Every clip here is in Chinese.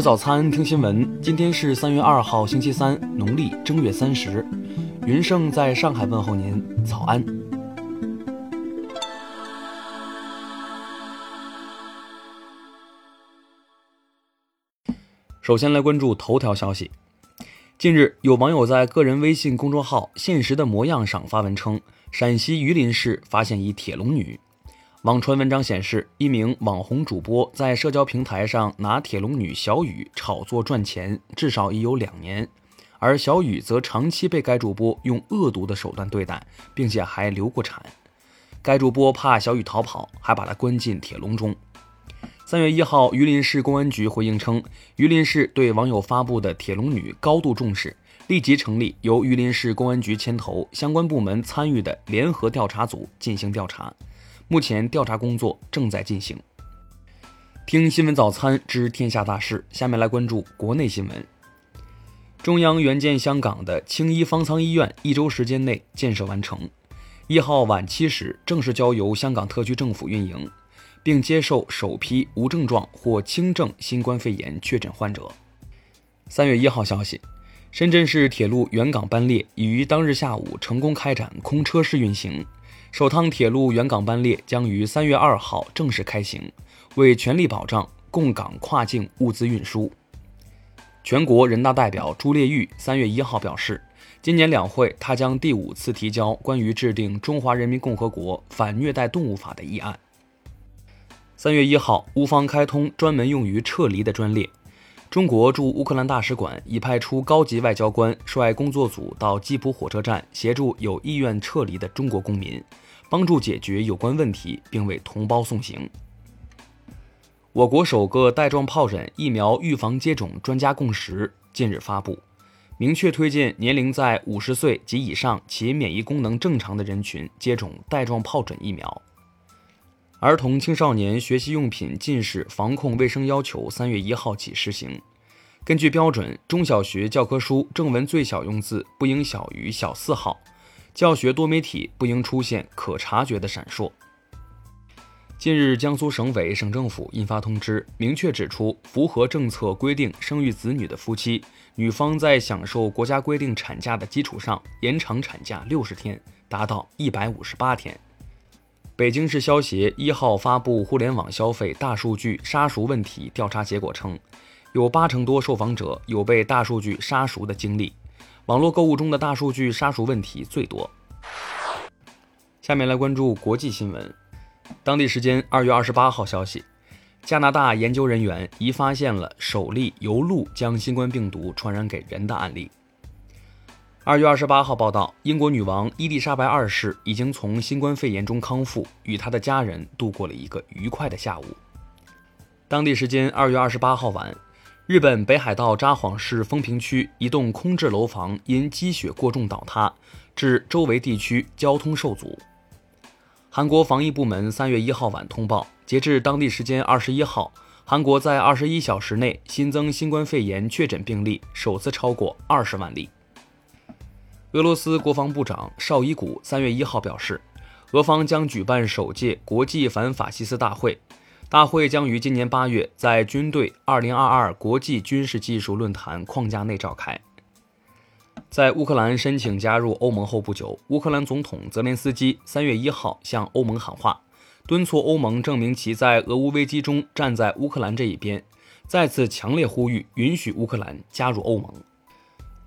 吃早餐，听新闻。今天是三月二号，星期三，农历正月三十。云盛在上海问候您，早安。首先来关注头条消息。近日，有网友在个人微信公众号“现实的模样”上发文称，陕西榆林市发现一铁笼女。网传文章显示，一名网红主播在社交平台上拿铁笼女小雨炒作赚钱，至少已有两年。而小雨则长期被该主播用恶毒的手段对待，并且还流过产。该主播怕小雨逃跑，还把她关进铁笼中。三月一号，榆林市公安局回应称，榆林市对网友发布的铁笼女高度重视，立即成立由榆林市公安局牵头、相关部门参与的联合调查组进行调查。目前调查工作正在进行。听新闻早餐知天下大事，下面来关注国内新闻。中央援建香港的青衣方舱医院一周时间内建设完成，一号晚七时正式交由香港特区政府运营，并接受首批无症状或轻症新冠肺炎确诊患者。三月一号消息，深圳市铁路原港班列已于当日下午成功开展空车式运行。首趟铁路原港班列将于三月二号正式开行，为全力保障供港跨境物资运输。全国人大代表朱列玉三月一号表示，今年两会他将第五次提交关于制定《中华人民共和国反虐待动物法》的议案。三月一号，乌方开通专门用于撤离的专列。中国驻乌克兰大使馆已派出高级外交官率工作组到基辅火车站，协助有意愿撤离的中国公民，帮助解决有关问题，并为同胞送行。我国首个带状疱疹疫苗预防接种专家共识近日发布，明确推荐年龄在五十岁及以上且免疫功能正常的人群接种带状疱疹疫苗。儿童青少年学习用品近视防控卫生要求三月一号起施行。根据标准，中小学教科书正文最小用字不应小于小四号，教学多媒体不应出现可察觉的闪烁。近日，江苏省委省政府印发通知，明确指出，符合政策规定生育子女的夫妻，女方在享受国家规定产假的基础上，延长产假六十天，达到一百五十八天。北京市消协一号发布互联网消费大数据杀熟问题调查结果称，有八成多受访者有被大数据杀熟的经历，网络购物中的大数据杀熟问题最多。下面来关注国际新闻。当地时间二月二十八号消息，加拿大研究人员已发现了首例由鹿将新冠病毒传染给人的案例。二月二十八号报道，英国女王伊丽莎白二世已经从新冠肺炎中康复，与她的家人度过了一个愉快的下午。当地时间二月二十八号晚，日本北海道札幌市丰平区一栋空置楼房因积雪过重倒塌，致周围地区交通受阻。韩国防疫部门三月一号晚通报，截至当地时间二十一号，韩国在二十一小时内新增新冠肺炎确诊病例首次超过二十万例。俄罗斯国防部长绍伊古三月一号表示，俄方将举办首届国际反法西斯大会，大会将于今年八月在军队二零二二国际军事技术论坛框架内召开。在乌克兰申请加入欧盟后不久，乌克兰总统泽连斯基三月一号向欧盟喊话，敦促欧盟证明其在俄乌危机中站在乌克兰这一边，再次强烈呼吁允许乌克兰加入欧盟。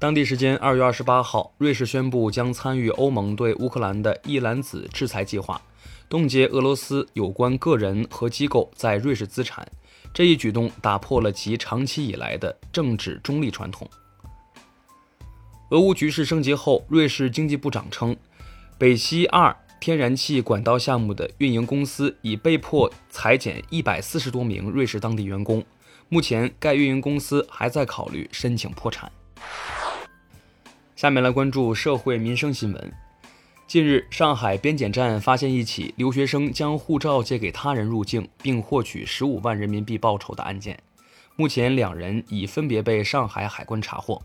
当地时间二月二十八号，瑞士宣布将参与欧盟对乌克兰的一篮子制裁计划，冻结俄罗斯有关个人和机构在瑞士资产。这一举动打破了其长期以来的政治中立传统。俄乌局势升级后，瑞士经济部长称，北溪二天然气管道项目的运营公司已被迫裁减一百四十多名瑞士当地员工。目前，该运营公司还在考虑申请破产。下面来关注社会民生新闻。近日，上海边检站发现一起留学生将护照借给他人入境，并获取十五万人民币报酬的案件。目前，两人已分别被上海海关查获。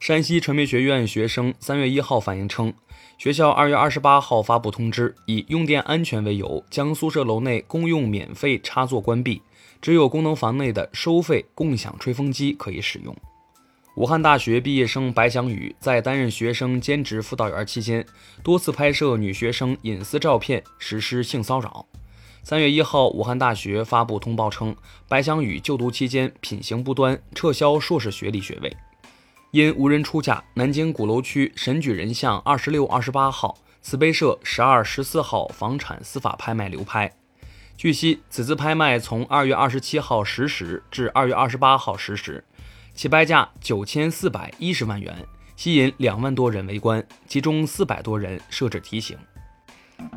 山西传媒学院学生三月一号反映称，学校二月二十八号发布通知，以用电安全为由，将宿舍楼内公用免费插座关闭，只有功能房内的收费共享吹风机可以使用。武汉大学毕业生白翔宇在担任学生兼职辅导员期间，多次拍摄女学生隐私照片，实施性骚扰。三月一号，武汉大学发布通报称，白翔宇就读期间品行不端，撤销硕士学历学位。因无人出价，南京鼓楼区神举人像二十六、二十八号、慈悲社十二、十四号房产司法拍卖流拍。据悉，此次拍卖从二月二十七号十时至二月二十八号十时，起拍价九千四百一十万元，吸引两万多人围观，其中四百多人设置提醒。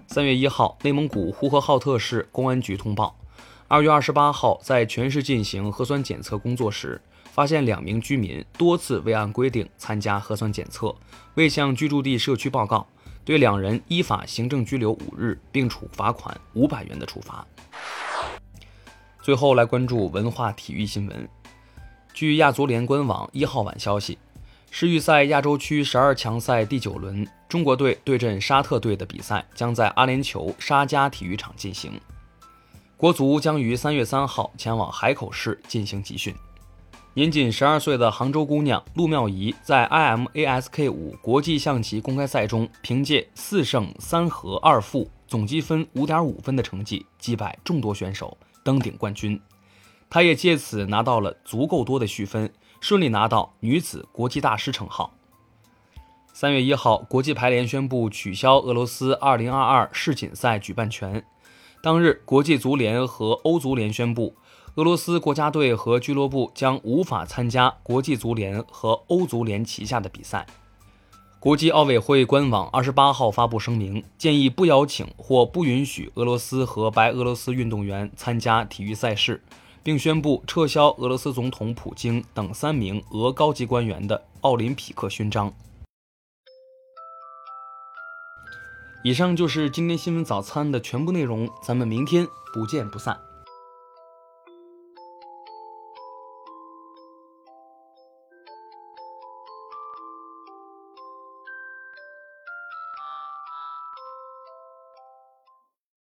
三月一号，内蒙古呼和浩特市公安局通报，二月二十八号在全市进行核酸检测工作时。发现两名居民多次未按规定参加核酸检测，未向居住地社区报告，对两人依法行政拘留五日，并处罚款五百元的处罚。最后来关注文化体育新闻。据亚足联官网一号晚消息，世预赛亚洲区十二强赛第九轮，中国队对阵沙特队的比赛将在阿联酋沙加体育场进行。国足将于三月三号前往海口市进行集训。年仅十二岁的杭州姑娘陆妙怡，在 IMASK 五国际象棋公开赛中，凭借四胜三和二负，总积分五点五分的成绩击败众多选手，登顶冠军。她也借此拿到了足够多的续分，顺利拿到女子国际大师称号。三月一号，国际排联宣布取消俄罗斯二零二二世锦赛举办权。当日，国际足联和欧足联宣布。俄罗斯国家队和俱乐部将无法参加国际足联和欧足联旗下的比赛。国际奥委会官网二十八号发布声明，建议不邀请或不允许俄罗斯和白俄罗斯运动员参加体育赛事，并宣布撤销俄罗斯总统普京等三名俄高级官员的奥林匹克勋章。以上就是今天新闻早餐的全部内容，咱们明天不见不散。